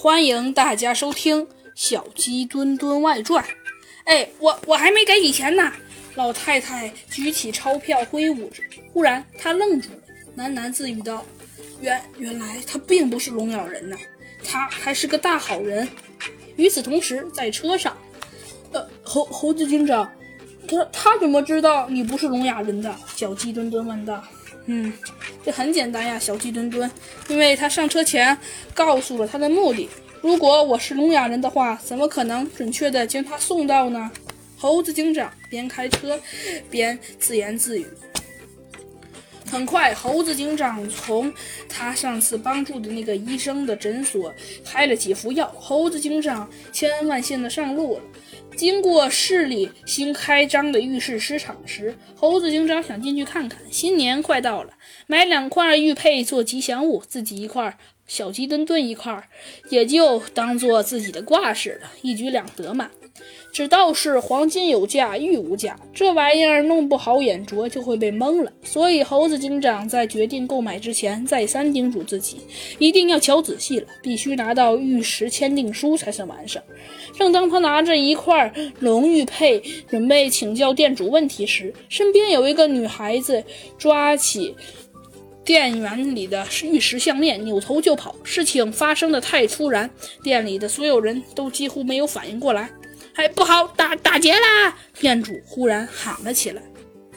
欢迎大家收听《小鸡墩墩外传》。哎，我我还没给你钱呢！老太太举起钞票挥舞着，忽然她愣住了，喃喃自语道：“原原来他并不是聋哑人呐，他还是个大好人。”与此同时，在车上，呃，猴猴子警长，他他怎么知道你不是聋哑人的？小鸡墩墩问道。嗯，这很简单呀，小鸡墩墩，因为他上车前告诉了他的目的。如果我是聋哑人的话，怎么可能准确的将他送到呢？猴子警长边开车边自言自语。很快，猴子警长从他上次帮助的那个医生的诊所开了几服药。猴子警长千恩万谢的上路了。经过市里新开张的浴室市场时，猴子警长想进去看看。新年快到了，买两块玉佩做吉祥物，自己一块，小鸡墩墩一块，也就当做自己的挂饰了，一举两得嘛。只道是黄金有价，玉无价，这玩意儿弄不好眼拙就会被蒙了。所以猴子警长在决定购买之前，再三叮嘱自己，一定要瞧仔细了，必须拿到玉石签订书才算完事儿。正当他拿着一块龙玉佩准备请教店主问题时，身边有一个女孩子抓起店员里的玉石项链，扭头就跑。事情发生的太突然，店里的所有人都几乎没有反应过来。哎，不好，打打劫啦！店主忽然喊了起来。